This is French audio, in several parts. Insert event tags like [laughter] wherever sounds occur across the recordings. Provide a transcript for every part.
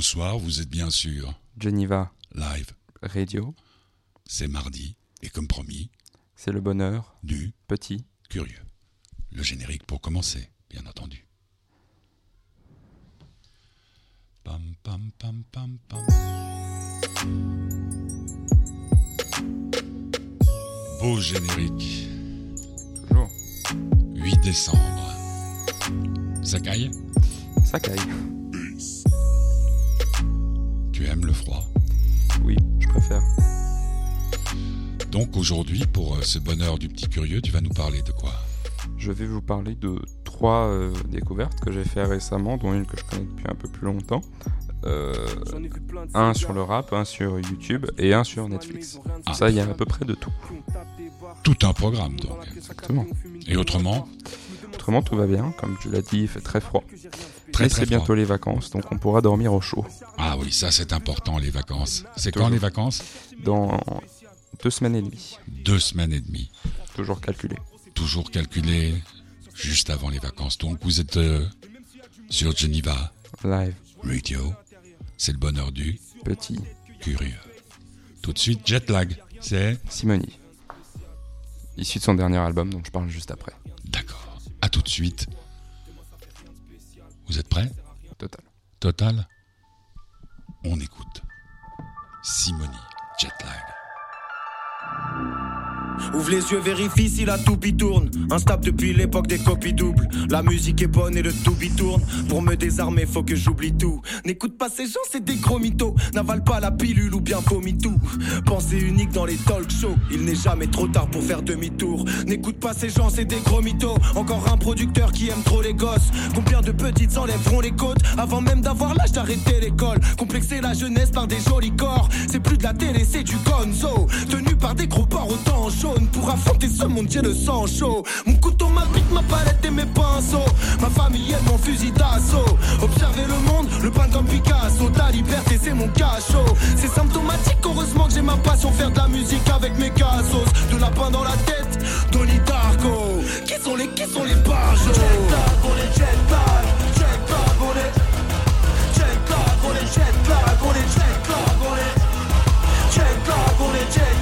Bonsoir, vous êtes bien sûr Geneva live. Radio, C'est mardi et comme promis, c'est le bonheur, du petit. curieux. Le générique pour commencer, bien entendu. Pam pam pam pam pam. Beau générique. Toujours. 8 décembre. Caille? Ça caille. Tu aimes le froid Oui, je préfère. Donc aujourd'hui, pour euh, ce bonheur du petit curieux, tu vas nous parler de quoi? Je vais vous parler de trois euh, découvertes que j'ai fait récemment, dont une que je connais depuis un peu plus longtemps. Euh, un sur le rap, un sur YouTube et un sur Netflix. Ah. Ça, il y a à peu près de tout. Tout un programme donc. Exactement. Et autrement, Autrement, tout va bien. Comme tu l'as dit, il fait très froid. Très Mais très froid. bientôt les vacances, donc on pourra dormir au chaud. Ah oui, ça c'est important, les vacances. C'est quand les vacances Dans deux semaines et demie. Deux semaines et demie. Toujours calculé. Toujours calculé juste avant les vacances. Donc vous êtes euh, sur Geneva Live, Radio. C'est le bonheur du petit. curieux. Tout de suite, jet lag. C'est Simoni. Issu de son dernier album, dont je parle juste après. d'accord. À tout de suite. Vous êtes prêts Total. Total On écoute. Simoni, jet lag. Ouvre les yeux, vérifie si la toupie tourne. Instable depuis l'époque des copies doubles. La musique est bonne et le toupie tourne. Pour me désarmer, faut que j'oublie tout. N'écoute pas ces gens, c'est des gros mythos. N'avale pas la pilule ou bien vomis tout. Pensée unique dans les talk shows. Il n'est jamais trop tard pour faire demi-tour. N'écoute pas ces gens, c'est des gros mythos. Encore un producteur qui aime trop les gosses. Combien de petites enlèveront les côtes avant même d'avoir l'âge d'arrêter l'école. Complexer la jeunesse par des jolis corps. C'est plus de la télé, c'est du gonzo. Tenu par des gros j'ai le sang chaud. Mon couteau, ma bite, ma palette et mes pinceaux. Ma famille aime mon fusil d'assaut. Observer le monde, le peindre comme Picasso. Ta liberté, c'est mon cachot. C'est symptomatique, heureusement que j'ai ma passion. Faire de la musique avec mes cassos. De la pain dans la tête, Donnie Darko. Qui sont les, qui sont les barjots? Jet lag, on est. Jet lag, on est. Lag, on est lag, on est jet lag, on est. Est jet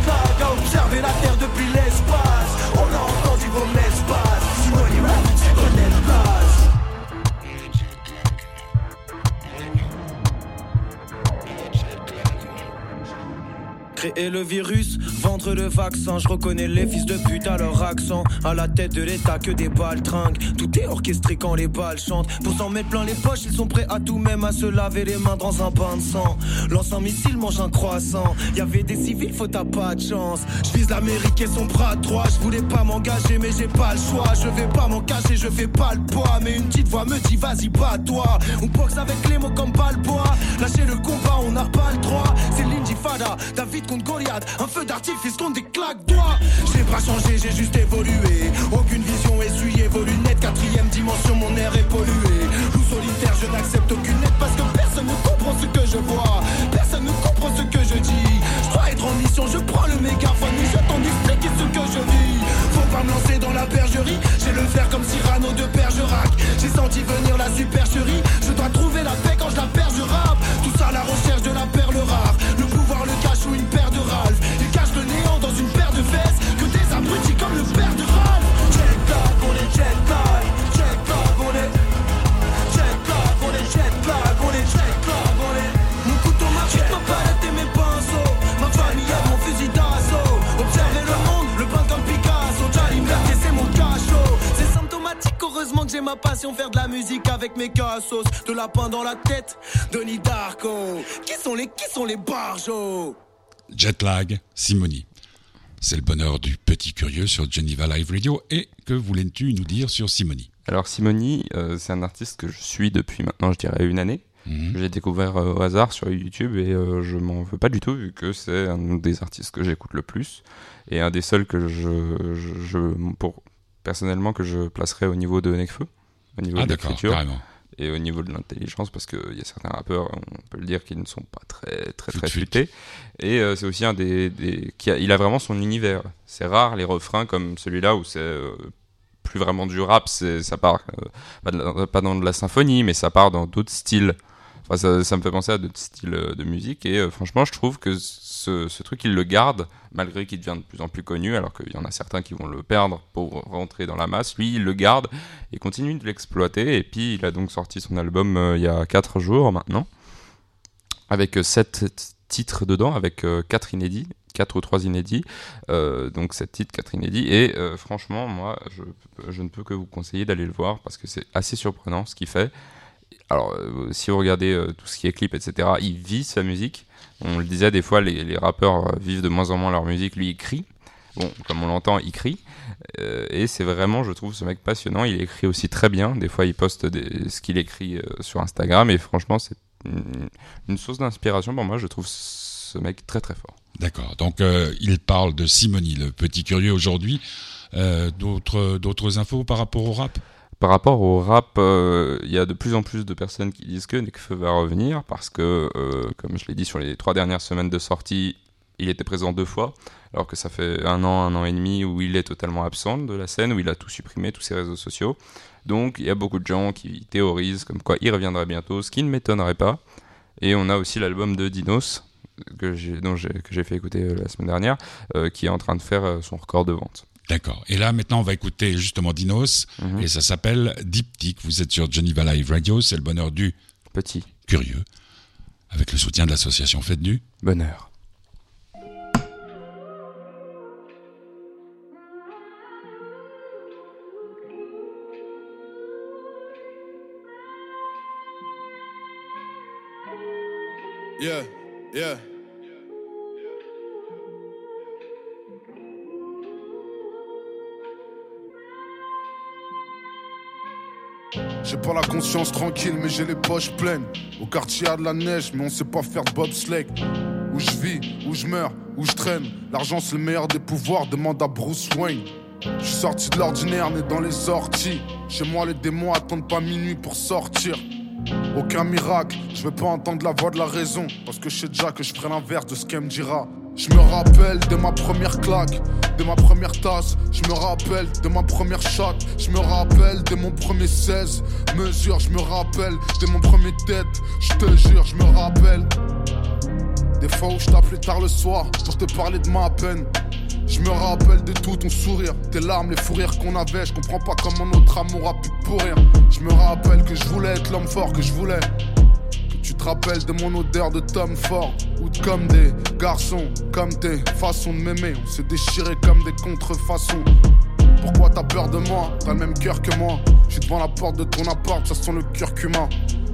Créer le virus, vendre le vaccin. Je reconnais les fils de pute à leur accent. À la tête de l'état que des balles trinquent. Tout est orchestré quand les balles chantent. Pour s'en mettre plein les poches, ils sont prêts à tout, même à se laver les mains dans un bain de sang. Lance un missile, mange un croissant. Y avait des civils, faut t'as pas de chance. Je vise l'Amérique et son bras droit. Je voulais pas m'engager, mais j'ai pas le choix. Je vais pas m'en cacher, je fais pas le poids. Mais une petite voix me dit, vas-y, bats-toi. On boxe avec les mots comme Balboa. Lâcher le combat, on n'a pas le droit. David contre Goliath. Un feu d'artifice contre des claques doigts. J'ai pas changé, j'ai juste évolué. Aucune vision essuyée, volu net. Quatrième dimension, mon air est pollué. Loup solitaire, je n'accepte aucune aide parce que personne ne comprend ce que je vois. Personne ne comprend ce que je dis. Je dois être en mission, je prends le mégaphone et j'attends d'expliquer ce que je vis? Faut pas me lancer dans la bergerie. J'ai le faire comme Cyrano de Bergerac. J'ai senti venir la supercherie. Je dois trouver la paix quand je la perds, je. Tout ça à la recherche de la perle rare. Passion. Faire de la musique avec mes cassos. De la pain dans la tête, Denis Darko. Qui sont les, qui sont les barjots? Jet lag, Simoni. C'est le bonheur du petit curieux sur Geneva Live Radio. Et que voulais-tu nous dire sur Simoni? Alors Simoni, euh, c'est un artiste que je suis depuis maintenant, je dirais, une année. Mhm. J'ai découvert euh, au hasard sur YouTube et euh, je m'en veux pas du tout vu que c'est un des artistes que j'écoute le plus et un des seuls que je, je, je- pour personnellement que je placerais au niveau de Necfeu, au niveau Ah de l'écriture carrément. et au niveau de l'intelligence parce qu'il y a certains rappeurs, on peut le dire, qui ne sont pas très très très futés. Et euh, c'est aussi un des, des qui a, il a vraiment son univers. C'est rare les refrains comme celui-là où c'est euh, plus vraiment du rap, ça part euh, pas, de la- pas dans de la symphonie, mais ça part dans d'autres styles. Ça, me fait penser à d'autres styles de musique et franchement, je trouve que ce, truc, il le garde malgré qu'il devient de plus en plus connu, alors qu'il y en a certains qui vont le perdre pour rentrer dans la masse. Lui, il le garde et continue de l'exploiter. Et puis, il a donc sorti son album il y a 4 jours maintenant, avec 7 titres dedans, avec 4 inédits. 4 ou 3 inédits, euh, donc 7 titres, 4 inédits, et euh, franchement, moi, je, je, ne peux que vous conseiller d'aller le voir parce que c'est assez surprenant ce qu'il fait. Alors, euh, si vous regardez tout ce qui est clip, etc., il vit sa musique. On le disait, des fois, les, rappeurs vivent de moins en moins leur musique, lui, il crie. Bon, comme on l'entend, il crie. et c'est vraiment, je trouve, ce mec passionnant. Il écrit aussi très bien. Des fois, il poste ce qu'il écrit sur Instagram. Et franchement, c'est une, source d'inspiration pour moi. Je trouve ce mec très très fort. D'accord. Donc euh, il parle de Simoni, le petit curieux aujourd'hui. Euh, d'autres d'autres infos par rapport au rap? Par rapport au rap, euh, il y a de plus en plus de personnes qui disent que Nekfeu va revenir parce que, comme je l'ai dit sur les trois dernières semaines de sortie, il était présent deux fois, alors que ça fait un an, un an et demi où il est totalement absent de la scène, où il a tout supprimé, tous ses réseaux sociaux. Donc il y a beaucoup de gens qui théorisent comme quoi il reviendrait bientôt, ce qui ne m'étonnerait pas. Et on a aussi l'album de Dinos, que j'ai, fait écouter euh, la semaine dernière, euh, qui est en train de faire euh, son record de vente. D'accord. Et là, maintenant, on va écouter justement Dinos, mhm. et ça s'appelle Diptyque. Vous êtes sur Geneva Live Radio, c'est le bonheur du petit curieux, avec le soutien de l'association Fête du Bonheur. Yeah. Yeah. J'ai pas la conscience tranquille, mais j'ai les poches pleines. Au quartier a de la neige, mais on sait pas faire de bobsleigh. Où je vis, où je meurs, où je traîne. L'argent c'est le meilleur des pouvoirs, demande à Bruce Wayne. Je suis sorti de l'ordinaire, né dans les sorties. Chez moi, les démons attendent pas minuit pour sortir. Aucun miracle, je veux pas entendre la voix de la raison. Parce que je sais déjà que je ferai l'inverse de ce qu'elle me dira. Je me rappelle de ma première claque, de ma première tasse. Je me rappelle de ma première shot. Je me rappelle de mon premier 16 mesures. Je me rappelle de mon premier tête. Je te jure, je me rappelle. Des fois où je t'appelais tard le soir pour te parler de ma peine. Je me rappelle de tout ton sourire, tes larmes, les fous rires qu'on avait. Je comprends pas comment notre amour a pu pourrir. Je me rappelle que je voulais être l'homme fort que je voulais. Te rappelles de mon odeur de Tom Ford. Ou comme des garçons, comme tes façons de m'aimer. On s'est déchiré comme des contrefaçons. Pourquoi t'as peur de moi? T'as le même cœur que moi. Je suis devant la porte de ton appart, ça sent le curcuma.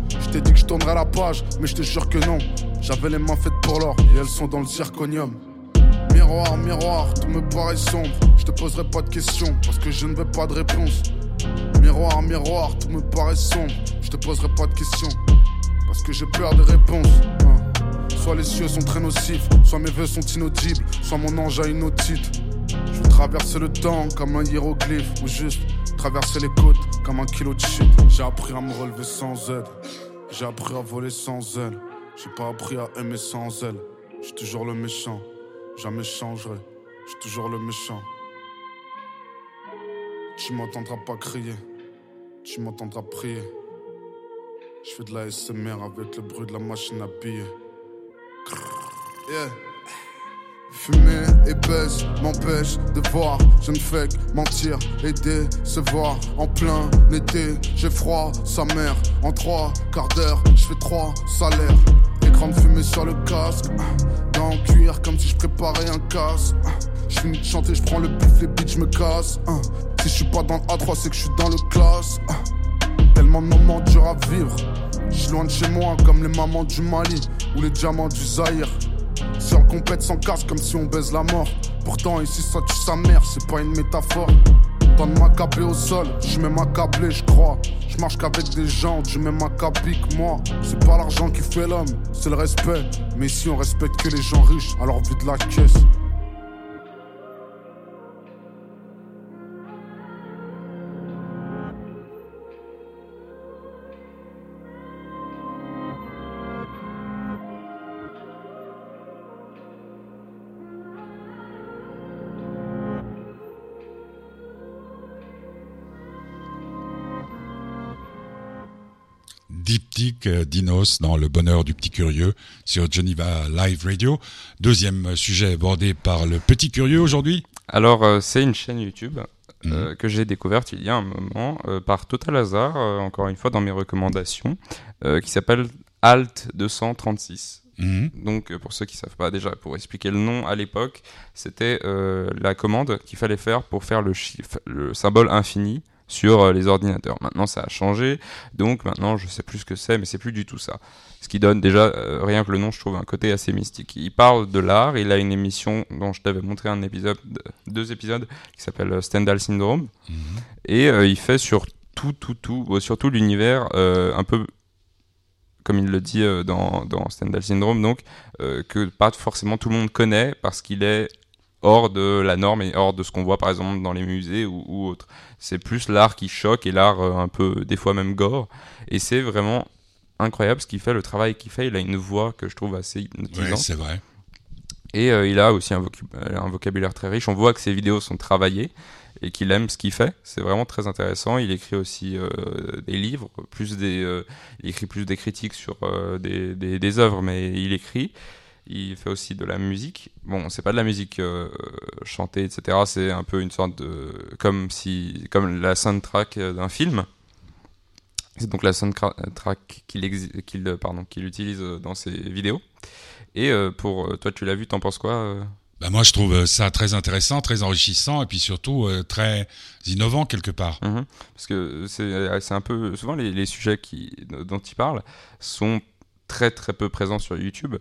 Je t'ai dit que je tournerais la page, mais je te jure que non. J'avais les mains faites pour l'or et elles sont dans le zirconium. Miroir, miroir, tout me paraît sombre. Je te poserai pas de questions parce que je ne veux pas de réponse. Miroir, miroir, tout me paraît sombre. Je te poserai pas de questions parce que j'ai peur des réponses. Hein. Soit les cieux sont très nocifs, soit mes vœux sont inaudibles, soit mon ange a une otite. Je veux traverser le temps comme un hiéroglyphe ou juste traverser les côtes comme un kilo de shit. J'ai appris à me relever sans aide, j'ai appris à voler sans aile. J'ai pas appris à aimer sans elle, je suis toujours le méchant. Jamais changerai, je suis toujours le méchant. Tu m'entendras pas crier, tu m'entendras prier. Je fais de la SMR avec le bruit de la machine à piller. Yeah. Fumer et baisse m'empêche de voir. Je ne fais que mentir et décevoir. En plein été, j'ai froid, sa mère. En trois quarts d'heure, je fais trois salaires. Écran de fumée sur le casque en cuir comme si je préparais un casse. Je finis de chanter, je prends le pif, les beats, je me casse. Si je suis pas dans le A3, c'est que je suis dans le classe. De moments durs à vivre. Je suis loin de chez moi, comme les mamans du Mali ou les diamants du Zaïre. Si on compète sans casse, comme si on baise la mort. Pourtant, ici, ça tue sa mère, c'est pas une métaphore. Temps de m'accabler au sol, je même accablé, je crois. Je marche qu'avec des gens, du même acabli que moi. C'est pas l'argent qui fait l'homme, c'est le respect. Mais si on respecte que les gens riches, alors vite la caisse. diptyque euh, d'Inos dans Le bonheur du petit curieux sur Geneva Live Radio. Deuxième sujet abordé par le petit curieux aujourd'hui. Alors, euh, c'est une chaîne YouTube euh, mhm. que j'ai découverte il y a un moment par total hasard, encore une fois dans mes recommandations, qui s'appelle Alt 236. Mhm. Donc, pour ceux qui ne savent pas déjà, pour expliquer le nom à l'époque, c'était la commande qu'il fallait faire pour faire le, chiffre, le symbole infini sur euh, les ordinateurs. Maintenant, ça a changé, donc maintenant, je sais plus ce que c'est, mais c'est plus du tout ça. Ce qui donne déjà, euh, rien que le nom, je trouve un côté assez mystique. Il parle de l'art, il a une émission dont je t'avais montré un épisode, deux épisodes, qui s'appelle euh, Stendhal Syndrome, Mhm. et euh, il fait sur tout, tout, tout, euh, sur tout l'univers, euh, un peu comme il le dit dans, dans Stendhal Syndrome, donc, euh, que pas forcément tout le monde connaît parce qu'il est hors de la norme et hors de ce qu'on voit par exemple dans les musées ou, ou autres. C'est plus l'art qui choque et l'art euh, un peu, des fois même gore. Et c'est vraiment incroyable ce qu'il fait, le travail qu'il fait. Il a une voix que je trouve assez hypnotisante. c'est vrai. Et euh, il a aussi un, euh, un vocabulaire très riche. On voit que ses vidéos sont travaillées et qu'il aime ce qu'il fait. C'est vraiment très intéressant. Il écrit aussi euh, des livres, plus des, il écrit plus des critiques sur des, des, des œuvres, mais il écrit. Il fait aussi de la musique. Bon, c'est pas de la musique euh, chantée, etc. C'est un peu une sorte de comme si comme la soundtrack euh, d'un film. C'est donc la soundtrack qu'il euh, utilise dans ses vidéos. Et pour toi, tu l'as vu, t'en penses quoi Bah, moi, je trouve ça très intéressant, très enrichissant et puis surtout euh, très innovant quelque part. Mhm. Parce que c'est c'est un peu souvent les, les sujets qui, dont il parle sont très très peu présents sur YouTube.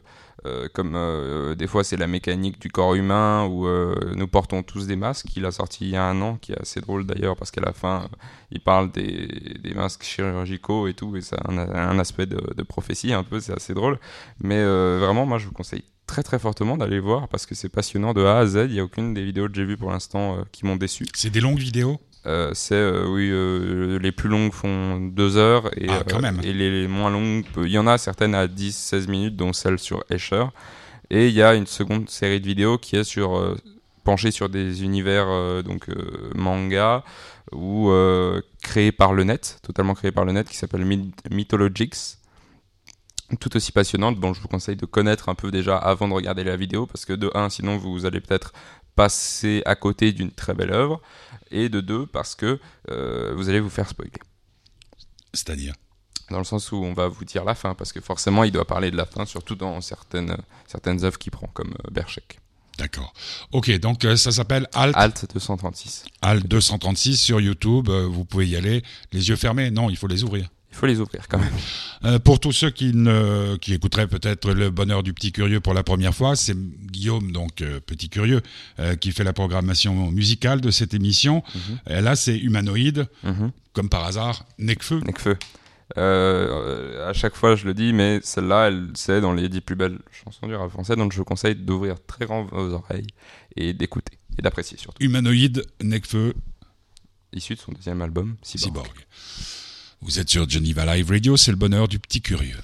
Euh, comme euh, des fois c'est la mécanique du corps humain où euh, nous portons tous des masques. Il a sorti il y a un an, qui est assez drôle d'ailleurs parce qu'à la fin euh, il parle des, des masques chirurgicaux et tout et ça a un, aspect de, de prophétie un peu, c'est assez drôle. Mais euh, vraiment moi je vous conseille très très fortement d'aller voir parce que c'est passionnant de A à Z. Il n'y a aucune des vidéos que j'ai vues pour l'instant euh, qui m'ont déçu. C'est des longues vidéos? Euh, c'est euh, oui euh, les plus longues font deux heures et, Ah, et les, les moins longues il y en a certaines à 10-16 minutes dont celle sur Escher et il y a une seconde série de vidéos qui est sur penchée sur des univers donc manga ou créés par le net totalement créés par le net qui s'appelle Myth- Mythologics tout aussi passionnante. Bon, je vous conseille de connaître un peu déjà avant de regarder la vidéo parce que de un, sinon vous allez peut-être passer à côté d'une très belle œuvre et de deux parce que euh, vous allez vous faire spoiler. C'est-à-dire? Dans le sens où on va vous dire la fin parce que forcément il doit parler de la fin, surtout dans certaines, certaines œuvres qu'il prend comme euh, Berchek. D'accord. Ok, donc euh, ça s'appelle Alt, Alt 236. Alt 236 sur YouTube. euh, vous pouvez y aller les yeux fermés. Non, il faut les ouvrir. Il faut les ouvrir quand même. Euh, pour tous ceux qui ne qui écouteraient peut-être le bonheur du petit curieux pour la première fois, c'est Guillaume donc euh, petit curieux euh, qui fait la programmation musicale de cette émission. Et là, c'est humanoïde, Mhm. comme par hasard, Necfeu. Necfeu. À chaque fois, je le dis, mais celle-là, elle, c'est dans les dix plus belles chansons du rap français, donc je vous conseille d'ouvrir très grand vos oreilles et d'écouter et d'apprécier surtout. Humanoïde, Necfeu, Issu de son deuxième album, Cyborg. Cyborg. Vous êtes sur Geneva Live Radio, c'est le bonheur du petit curieux.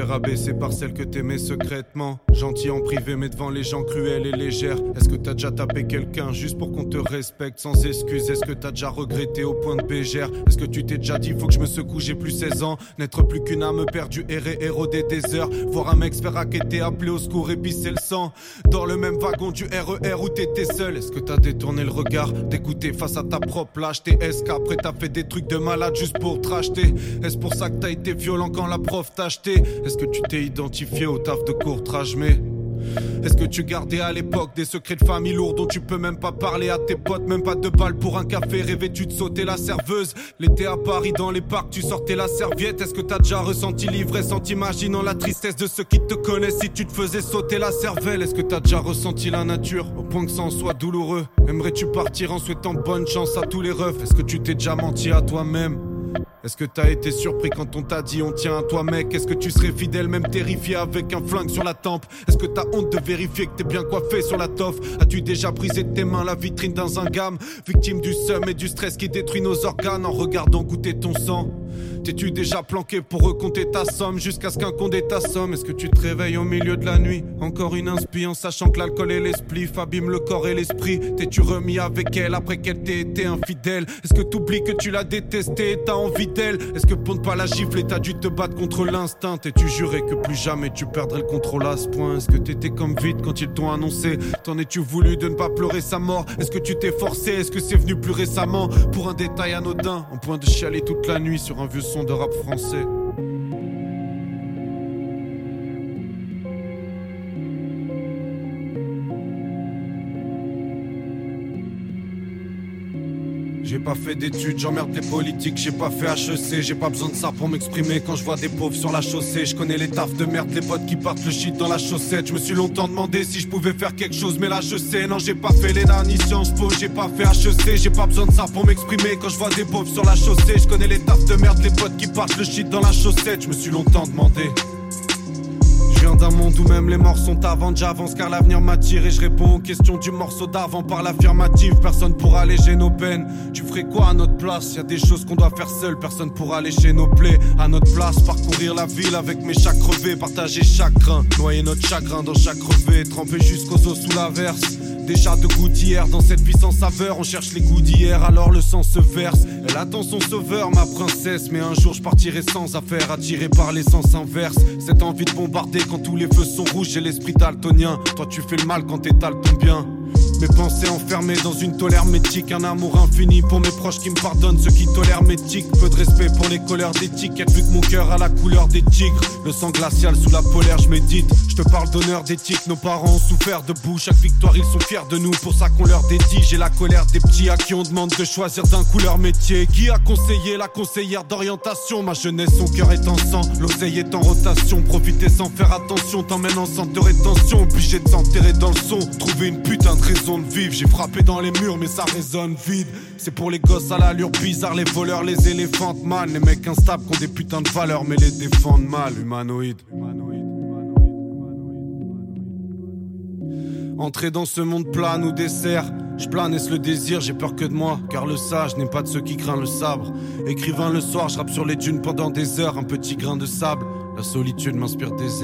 Fait rabaisser par celle que t'aimais secrètement. Gentil en privé mais devant les gens cruels et légères. Est-ce que t'as déjà tapé quelqu'un juste pour qu'on te respecte sans excuse? Est-ce que t'as déjà regretté au point de bégère? Est-ce que tu t'es déjà dit faut que je me secoue j'ai plus 16 ans? N'être plus qu'une âme perdue errer éroder des heures. Voir un mec se faire raqueter appeler au secours épicer le sang. Dans le même wagon du RER où t'étais seul. Est-ce que t'as détourné le regard d'écouter face à ta propre lâcheté? Est-ce qu'après t'as fait des trucs de malade juste pour te racheter? Est-ce pour ça que t'as été violent quand la prof t'a acheté? Est-ce que tu t'es identifié au taf de courtrage mais est-ce que tu gardais à l'époque des secrets de famille lourds dont tu peux même pas parler à tes potes, même pas de balles pour un café, rêvais-tu de sauter la serveuse. L'été à Paris dans les parcs, tu sortais la serviette, est-ce que t'as déjà ressenti l'ivresse en t'imaginant la tristesse de ceux qui te connaissent? Si tu te faisais sauter la cervelle Est-ce que t'as déjà ressenti la nature? Au point que ça en soit douloureux. Aimerais-tu partir en souhaitant bonne chance à tous les refs? Est-ce que tu t'es déjà menti à toi-même? Est-ce que t'as été surpris quand on t'a dit on tient à toi mec? Est-ce que tu serais fidèle même terrifié avec un flingue sur la tempe? Est-ce que t'as honte de vérifier que t'es bien coiffé sur la toffe? As-tu déjà brisé tes mains la vitrine dans un gamme? Victime du seum et du stress qui détruit nos organes en regardant goûter ton sang T'es-tu déjà planqué pour recompter ta somme jusqu'à ce qu'un condé ta somme Est-ce que tu te réveilles au milieu de la nuit? Encore une inspi en sachant que l'alcool et l'esprit abîment le corps et l'esprit. T'es-tu remis avec elle après qu'elle t'ait été infidèle? Est-ce que t'oublies que tu l'as détestée et t'as envie d'elle? Est-ce que pour ne pas la gifler t'as dû te battre contre l'instinct? T'es-tu juré que plus jamais tu perdrais le contrôle à ce point? Est-ce que t'étais comme vite quand ils t'ont annoncé? T'en es-tu voulu de ne pas pleurer sa mort? Est-ce que tu t'es forcé? Est-ce que c'est venu plus récemment? Pour un détail anodin En point de chialer toute la nuit sur un vieux son de rap français pas fait d'études, j'emmerde les politiques, j'ai pas fait HEC, j'ai pas besoin de ça pour m'exprimer quand je vois des pauvres sur la chaussée. Je connais les tafs de merde, les potes qui partent le shit dans la chaussette. Je me suis longtemps demandé si je pouvais faire quelque chose, mais là je sais, non j'ai pas fait les ni Sciences Po, j'ai pas fait HEC, j'ai pas besoin de ça pour m'exprimer quand je vois des pauvres sur la chaussée. Je connais les tafs de merde, les potes qui partent le shit dans la chaussette. Je me suis longtemps demandé d'un monde où même les morts sont avant, j'avance car l'avenir m'attire et je réponds aux questions du morceau d'avant par l'affirmative. Personne pourra alléger nos peines. Tu ferais quoi à notre place? Y a des choses qu'on doit faire seul, personne pourra alléger nos plaies. À notre place, parcourir la ville avec mes chats crevés, partager chaque grain, noyer notre chagrin dans chaque revêt, tremper jusqu'aux os sous la verse. Chats de gouttière dans cette vie sans saveur, on cherche les goûts d'hier, alors le sang se verse. Elle attend son sauveur, ma princesse, mais un jour je partirai sans affaire, attiré par l'essence inverse. Cette envie de bombarder quand tous les feux sont rouges, j'ai l'esprit daltonien. Toi tu fais le mal quand t'étales ton bien. Mes pensées enfermées dans une tolère métique, un amour infini pour mes proches qui me pardonnent, ceux qui tolèrent mes tics. Peu de respect pour les couleurs d'étiquette, vu que mon cœur a la couleur des tigres. Le sang glacial sous la polaire, je médite. Je te parle d'honneur d'éthique, nos parents ont souffert debout. Chaque victoire, ils sont fiers de nous, pour ça qu'on leur dédie. J'ai la colère des petits à qui on demande de choisir d'un couleur métier. Qui a conseillé la conseillère d'orientation? Ma jeunesse, son cœur est en sang, l'oseille est en rotation. Profiter sans faire attention, t'emmène en centre de rétention. Obligé de s'enterrer dans le son, trouver une putain de raison de. J'ai frappé dans les murs, mais ça résonne vide. C'est pour les gosses à l'allure bizarre, les voleurs, les éléphants man. Les mecs instables qui ont des putains de valeurs, mais les défendent mal. Humanoïde. Entrer dans ce monde plat nous dessert. Je plane le désir, j'ai peur que de moi, car le sage n'est pas de ceux qui craignent le sabre. Écrivain le soir, je rappe sur les dunes pendant des heures, un petit grain de sable. La solitude m'inspire des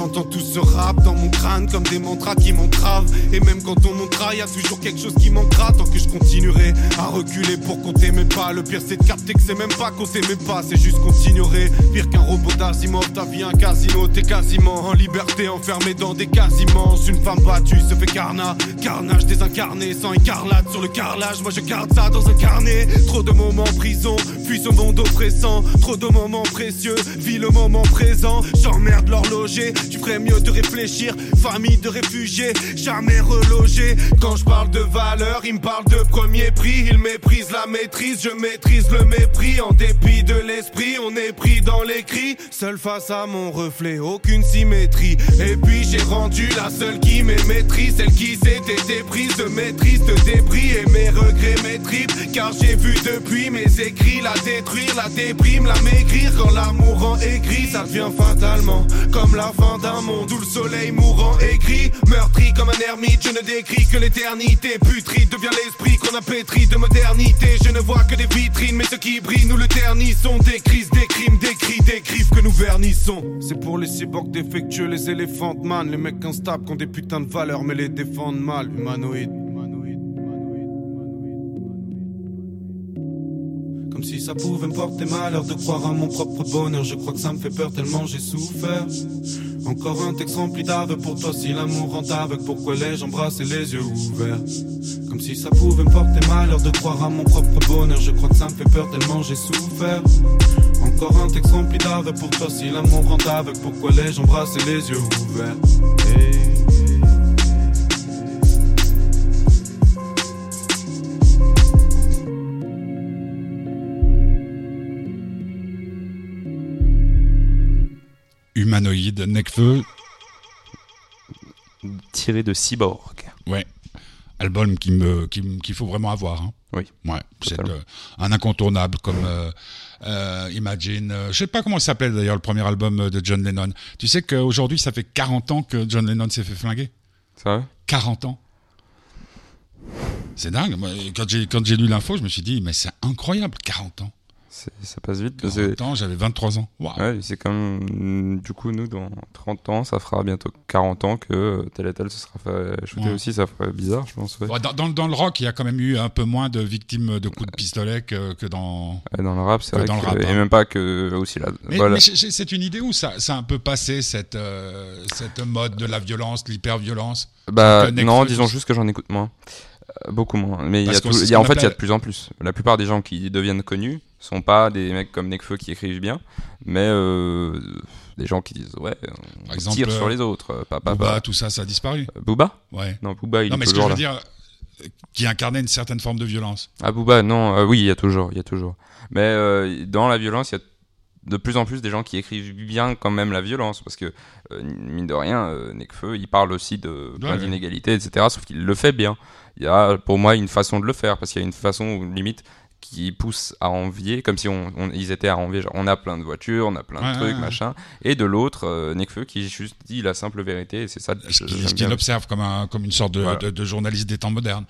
j'entends tout ce rap dans mon crâne comme des mantras qui m'entravent. Et même quand on montera, y a toujours quelque chose qui manquera. Tant que je continuerai à reculer pour compter mes pas. Le pire c'est de capter que c'est même pas compter mes pas, c'est juste continuerai. Pire qu'un robot d'Asimov, ta vie un casino, t'es quasiment en liberté, enfermé dans des casiments. Une femme battue se fait carnat, carnage désincarné, sans écarlate sur le carrelage. Moi je garde ça dans un carnet. Trop de moments en prison, puis ce monde oppressant. Trop de moments précieux, vis le moment présent. J'emmerde l'horloger, tu ferais mieux de réfléchir. Famille de réfugiés, jamais relogés. Quand je parle de valeur, il me parle de premier prix. Il méprise la maîtrise, je maîtrise le mépris. En dépit de l'esprit, on est pris dans les cris. Seul face à mon reflet, aucune symétrie. Et puis j'ai rendu la seule qui me maîtrise. Celle qui s'était déprise de maîtrise, de débris. Et mes regrets, mes tripes. Car j'ai vu depuis mes écrits la détruire, la déprime, la maigrir. Quand l'amour rend aigri, ça devient fatalement comme la fin d'un monde où le soleil mourant écrit Meurtri comme un ermite, je ne décris que l'éternité. Putride devient l'esprit qu'on a pétri de modernité. Je ne vois que des vitrines, mais ce qui brille nous le ternissons. Des crises, des crimes, des cris, des griffes que nous vernissons. C'est pour les cyborgs défectueux, les éléphants man. Les mecs instables qui ont des putains de valeurs mais les défendent mal. Humanoïdes. Comme si ça pouvait me porter malheur de croire à mon propre bonheur. Je crois que ça me fait peur tellement j'ai souffert. Encore un texte rempli d'aveux pour toi si l'amour rend aveugle. Pourquoi les embrasser les yeux ouverts? Comme si ça pouvait me porter malheur de croire à mon propre bonheur. Je crois que ça me fait peur tellement j'ai souffert. Encore un texte rempli d'aveux pour toi si l'amour rend aveugle. Pourquoi les embrasser les yeux ouverts? Humanoïde, Necfeu, Tiré de Cyborg. ouais, album qui me, qui qu'il faut vraiment avoir. hein. Oui. Ouais, c'est euh, un incontournable comme euh, euh, Imagine. je sais pas comment il s'appelait d'ailleurs le premier album de John Lennon. Tu sais qu'aujourd'hui ça fait 40 ans que John Lennon s'est fait flinguer? Ça? Va 40 ans. C'est dingue. Moi, Quand j'ai quand j'ai lu l'info, je me suis dit mais c'est incroyable, 40 ans. Ça passe vite. 40 C'est- ans, j'avais 23 ans. Ouais, c'est comme. mm, Du coup, nous, dans 30 ans, ça fera bientôt 40 ans que euh, tel et tel se sera fait shooter Ouais. aussi. Ça ferait bizarre, je pense. Ouais. Dans, dans, dans le rock, il y a quand même eu un peu moins de victimes de coups de pistolet que, que dans. Dans le rap, c'est vrai dans le que- rap, Et hein. même pas que aussi là. Mais, voilà. mais c'est- une idée où ça, ça a un peu passé cette, euh, cette mode de la violence, de l'hyper-violence? Bah, non, disons juste que j'en écoute moins. Euh, beaucoup moins. Mais il y a tout- y en fait, il y a de plus en plus. La plupart des gens qui deviennent connus sont pas des mecs comme Nekfeu qui écrivent bien, mais euh, des gens qui disent ouais, on Par exemple, tire euh, sur les autres. euh, Booba, tout ça, ça a disparu. Booba Ouais. Non, Booba, il non, est mais ce que je toujours veux là. dire, euh, qui incarnait une certaine forme de violence. Ah Booba, non, euh, oui, il y a toujours, il y a toujours. Mais euh, dans la violence, il y a de plus en plus des gens qui écrivent bien quand même la violence, parce que euh, mine de rien, euh, Nekfeu, il parle aussi de plein ouais. d'inégalités, etc. Sauf qu'il le fait bien. Il y a pour moi une façon de le faire, parce qu'il y a une façon où, limite qui pousse à envier, comme si on, on- ils étaient à envier. genre, on a plein de voitures, on a plein de Ouais, trucs, ouais, ouais. machin. Et de l'autre, euh, Nekfeu qui juste dit la simple vérité, et c'est ça. Ce qui- qu'il observe comme, un, comme une sorte de, Voilà. de- de journaliste des temps modernes.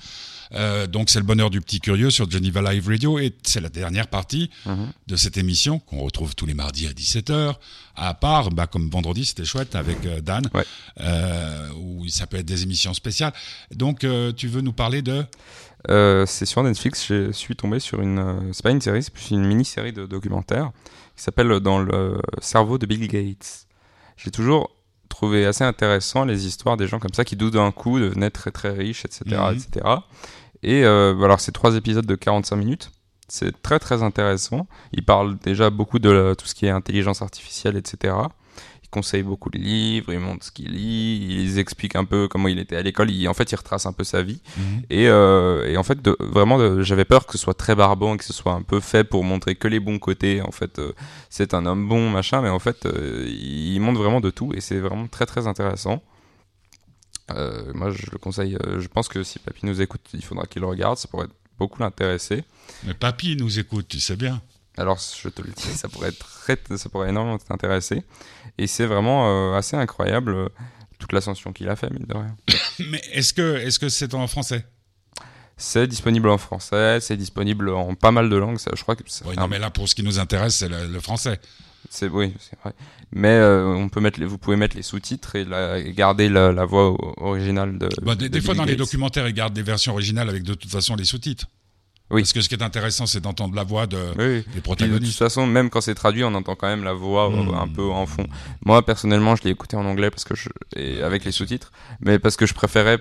Euh, donc c'est le bonheur du petit curieux sur Geneva Live Radio et c'est la dernière partie Mhm. de cette émission qu'on retrouve tous les mardis à 17h. À part, bah, comme vendredi c'était chouette avec euh, Dan, euh, où ça peut être des émissions spéciales. Donc tu veux nous parler de... Euh, c'est sur Netflix, je suis tombé sur une. euh, c'est pas une série, c'est plus une mini-série de documentaires qui s'appelle Dans le cerveau de Bill Gates. J'ai toujours trouvé assez intéressant les histoires des gens comme ça qui, d'un coup, devenaient très très riches, etc. Mhm. etc. Et euh, alors, c'est trois épisodes de 45 minutes. C'est très très intéressant. Il parle déjà beaucoup de la- tout ce qui est intelligence artificielle, etc. Il conseille beaucoup de livres, il montre ce qu'il lit, il explique un peu comment il était à l'école. Il- En fait, il retrace un peu sa vie. Et, euh, et en fait, de- vraiment, j'avais peur que ce soit très barbant, que ce soit un peu fait pour montrer que les bons côtés. En fait, euh, c'est un homme bon, machin, mais en fait, euh, il montre vraiment de tout et c'est vraiment très très intéressant. Moi, je le conseille. je pense que si Papy nous écoute, il faudra qu'il le regarde. Ça pourrait beaucoup l'intéresser. Mais papy nous écoute, tu sais bien. Alors, je te le dis, ça pourrait être très, ça pourrait énormément t'intéresser. Et c'est vraiment euh, assez incroyable euh, toute l'ascension qu'il a fait, mine de rien. [coughs] Mais est-ce que est-ce que c'est en français? C'est disponible en français, c'est disponible en pas mal de langues. Ça, je crois que Oui, non, mais là pour ce qui nous intéresse, c'est le, le français. c'est oui, c'est vrai. Mais euh, on peut mettre, les- vous pouvez mettre les sous-titres et, garder la, la voix originale de. Bah, des de des fois, Bill dans les documentaires, ils gardent des versions originales avec de toute façon les sous-titres. Oui. Parce que ce qui est intéressant, c'est d'entendre la voix de, Oui, des Puis, de toute protagonistes. façon, même quand c'est traduit, on entend quand même la voix euh, Mm. un peu en fond. Moi, personnellement, je l'ai écouté en anglais parce que je, et avec les sous-titres, mais parce que je préférais,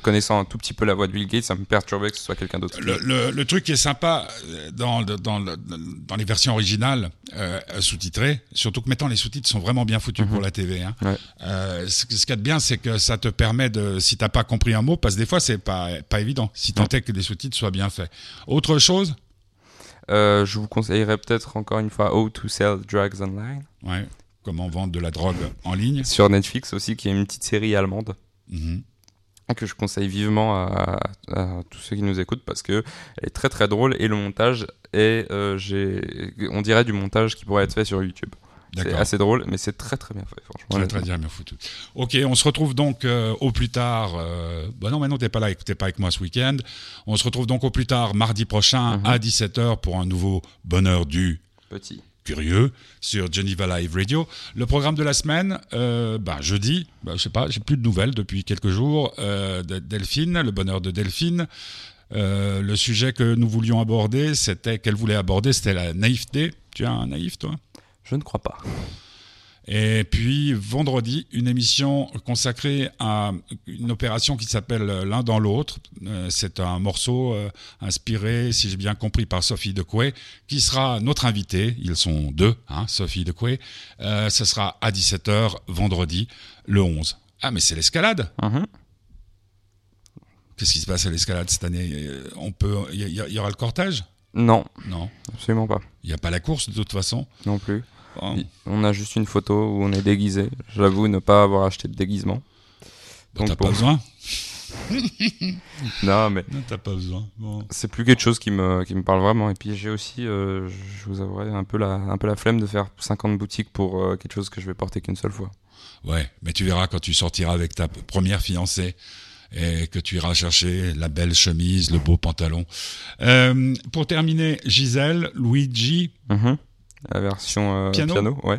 connaissant un tout petit peu la voix de Bill Gates, ça me perturbait que ce soit quelqu'un d'autre. Le, le- le truc qui est sympa euh, dans, le- dans, le- dans les versions originales euh, sous-titrées, surtout que maintenant les sous-titres sont vraiment bien foutus pour la TV. Hein. Mhm. Ouais. Euh, ce, ce qu'il y a de bien, c'est que ça te permet de, si t'as pas compris un mot, parce que des fois c'est pas pas évident, si tant est que les sous-titres soient bien faits. Autre chose, Euh, je vous conseillerais peut-être encore une fois How to Sell Drugs Online ouais, comment vendre de la drogue en ligne. sur Netflix aussi, qui est une petite série allemande. Mhm. Que je conseille vivement à, à tous ceux qui nous écoutent parce que elle est très très drôle et le montage est, euh, j'ai, on dirait du montage qui pourrait être fait sur YouTube. C'est assez drôle, mais c'est très très bien fait, franchement. Très très bien, bien foutu. Ok, on se retrouve donc euh, au plus tard. Euh, bah non, mais non, t'es pas là, t'es pas avec moi ce week-end. On se retrouve donc au plus tard mardi prochain Mhm. à 17h pour un nouveau bonheur du Petit. Curieux sur Geneva Live Radio. Le programme de la semaine, euh, bah, jeudi, bah, je sais pas, j'ai plus de nouvelles depuis quelques jours. Euh, de Delphine, le bonheur de Delphine. Euh, le sujet que nous voulions aborder, c'était qu'elle voulait aborder, c'était la naïveté. Tu es un naïf, toi? Je ne crois pas. Et puis vendredi, une émission consacrée à une opération qui s'appelle L'un dans l'autre. Euh, c'est un morceau euh, inspiré, si j'ai bien compris, par Sophie Decoué, qui sera notre invitée. Ils sont deux, hein, Sophie Decoué. Euh, ce sera à 17h vendredi, le 11. Ah, mais c'est l'escalade Mhm. Qu'est-ce qui se passe à l'escalade cette année? Euh, On peut, Il y, y- y aura le cortège? Non, Non. absolument pas. Il n'y a pas la course de toute façon? Non plus. Bon. On a juste une photo où on est déguisé. J'avoue ne pas avoir acheté de déguisement. Bon, Donc t'as pas besoin [laughs] Non, mais Non, t'as pas besoin. Bon. c'est plus quelque chose qui me, qui me parle vraiment. Et puis j'ai aussi, euh, je vous avouerai, un peu, la, un peu la flemme de faire 50 boutiques pour euh, quelque chose que je vais porter qu'une seule fois. Ouais, mais tu verras quand tu sortiras avec ta première fiancée et que tu iras chercher la belle chemise, le beau pantalon. Euh, pour terminer, Gisèle, Luigi. Mhm. La version euh, Piano piano. ouais.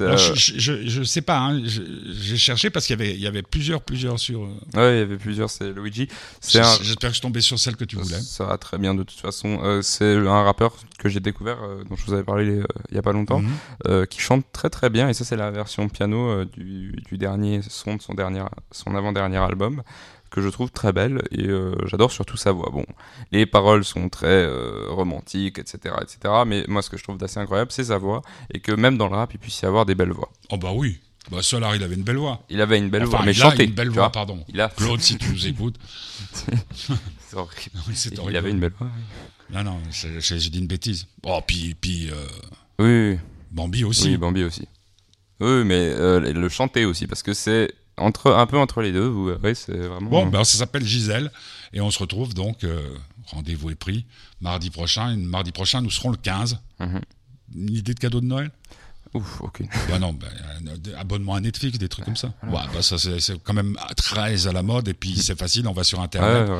Alors, euh, je, je, sais pas, hein, j'ai cherché parce qu'il y avait, il y avait plusieurs, plusieurs sur. euh, Ouais, il y avait plusieurs, c'est Luigi. Un... J'espère que je tombais sur celle que tu voulais. Ça va très bien de toute façon. Euh, c'est un rappeur que j'ai découvert, euh, dont je vous avais parlé euh, il y a pas longtemps, Mhm. qui chante très très bien. Et ça, c'est la version piano du, du dernier son de son, dernier, son avant-dernier album, que je trouve très belle. Et euh, j'adore surtout sa voix. Bon, les paroles sont très euh, romantiques, etc., etc. Mais moi, ce que je trouve d'assez incroyable, c'est sa voix. Et que même dans le rap, il puisse y avoir des belles voix. Oh bah oui. Bah Solar, il avait une belle voix. Il avait une belle Enfin, voix, mais il a une belle voix, pardon. Il a. [laughs] Claude, si tu nous écoutes. [laughs] C'est horrible. Il avait une belle voix. oui. Non, non, j'ai dit une bêtise. Oh, puis, puis euh, Oui, oui. Bambi aussi. Oui, Bambi aussi. Oui, mais euh, le chanter aussi, parce que c'est entre, un peu entre les deux. Vous c'est vraiment. Bon, ben, ça s'appelle Gisèle. Et on se retrouve donc, euh, rendez-vous est pris, mardi prochain. Et mardi prochain, nous serons le 15. Mhm. Une idée de cadeau de Noël? Ouf, ok. Bah non, bah, euh, abonnement à Netflix, des trucs comme ça. Ouais, bah, ça c'est c'est quand même très à la mode. Et puis c'est facile, on va sur Ouais, Internet.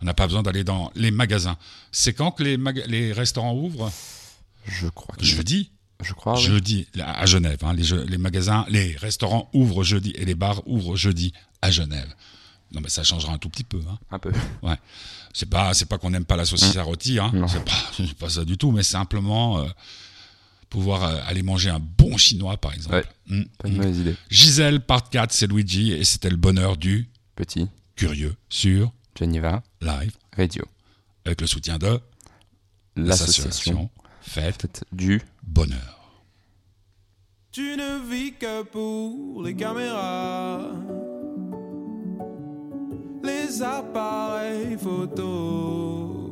On n'a pas besoin d'aller dans les magasins. C'est quand que les, maga- les restaurants ouvrent? Je crois. que- Jeudi Je crois. Jeudi, à Genève. hein, les, jeux- les magasins, les restaurants ouvrent jeudi et les bars ouvrent jeudi à Genève. Non, mais ça changera un tout petit peu. Hein. Un peu. C'est pas, c'est pas qu'on n'aime pas la saucisse à rôti. Hein. Non. [laughs] C'est pas, ça du tout. Mais simplement euh, pouvoir euh, aller manger un bon chinois, par exemple. Ouais. Mm, Pas une mm. idée. Gisèle, part 4, c'est Luigi et c'était le bonheur du Petit. curieux sur Geneva. live Radio. avec le soutien de L'association. Fête du. Bonheur. Tu ne vis que pour les caméras, les appareils photo.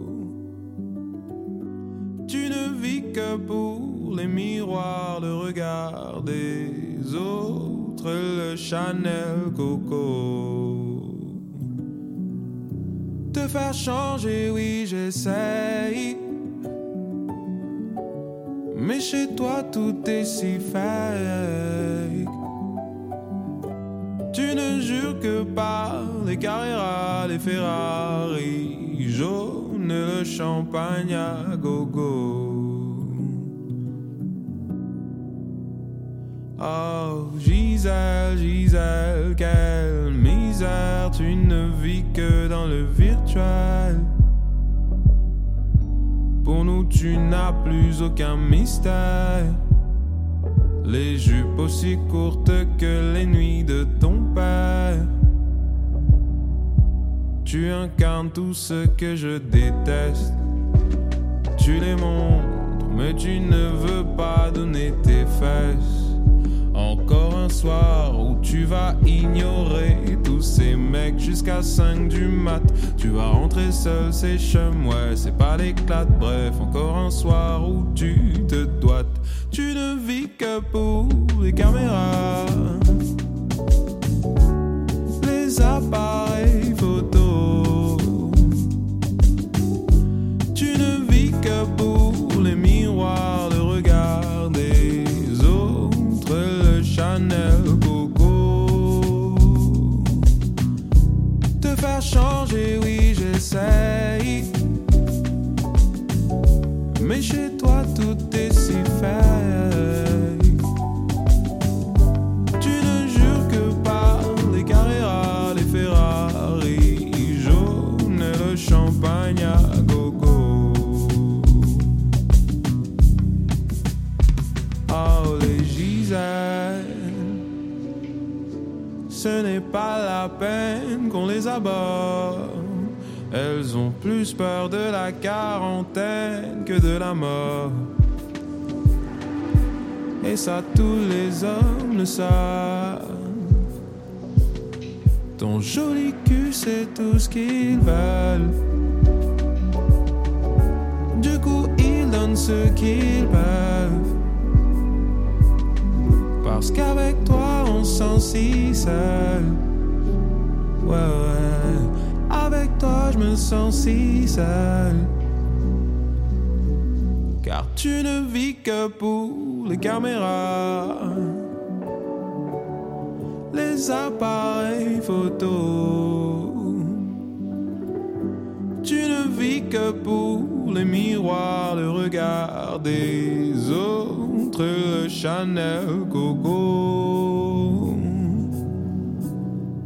Tu ne vis que pour les miroirs, le regard des autres, le Chanel Coco. Te faire changer, oui, j'essaye. Mais chez toi tout est si fake. Tu ne jures que par les Carrera, les Ferrari jaunes, le champagne à gogo. Oh Gisèle, Gisèle, quelle misère, tu ne vis que dans le virtuel. Pour nous, tu n'as plus aucun mystère. Les jupes aussi courtes que les nuits de ton père. Tu incarnes tout ce que je déteste. Tu les montres, mais tu ne veux pas donner tes fesses. Encore un soir où tu vas ignorer tous ces mecs jusqu'à 5 du mat. Tu vas rentrer seul, c'est chum, ouais, c'est pas l'éclate. Bref, encore un soir où tu te doites. Tu ne vis que pour les caméras, les appareils Mais chez toi, tout est si fake. Tu ne jures que par les Carrera, les Ferrari jaunes et le champagne à gogo. Oh, les Gisèle, ce n'est pas la peine qu'on les aborde. Elles ont plus peur de la quarantaine que de la mort. Et ça, tous les hommes le savent. Ton joli cul, c'est tout ce qu'ils veulent. Du coup, ils donnent ce qu'ils peuvent. sens si seul. Ouais, ouais. Je me sens si seul. Car tu ne vis que pour les caméras, les appareils photos. Tu ne vis que pour les miroirs, le regard des autres, le Chanel Coco.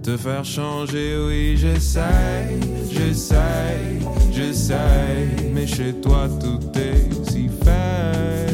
Te faire changer, oui, j'essaye, j'essaye, j'essaye, mais chez toi tout est si fake.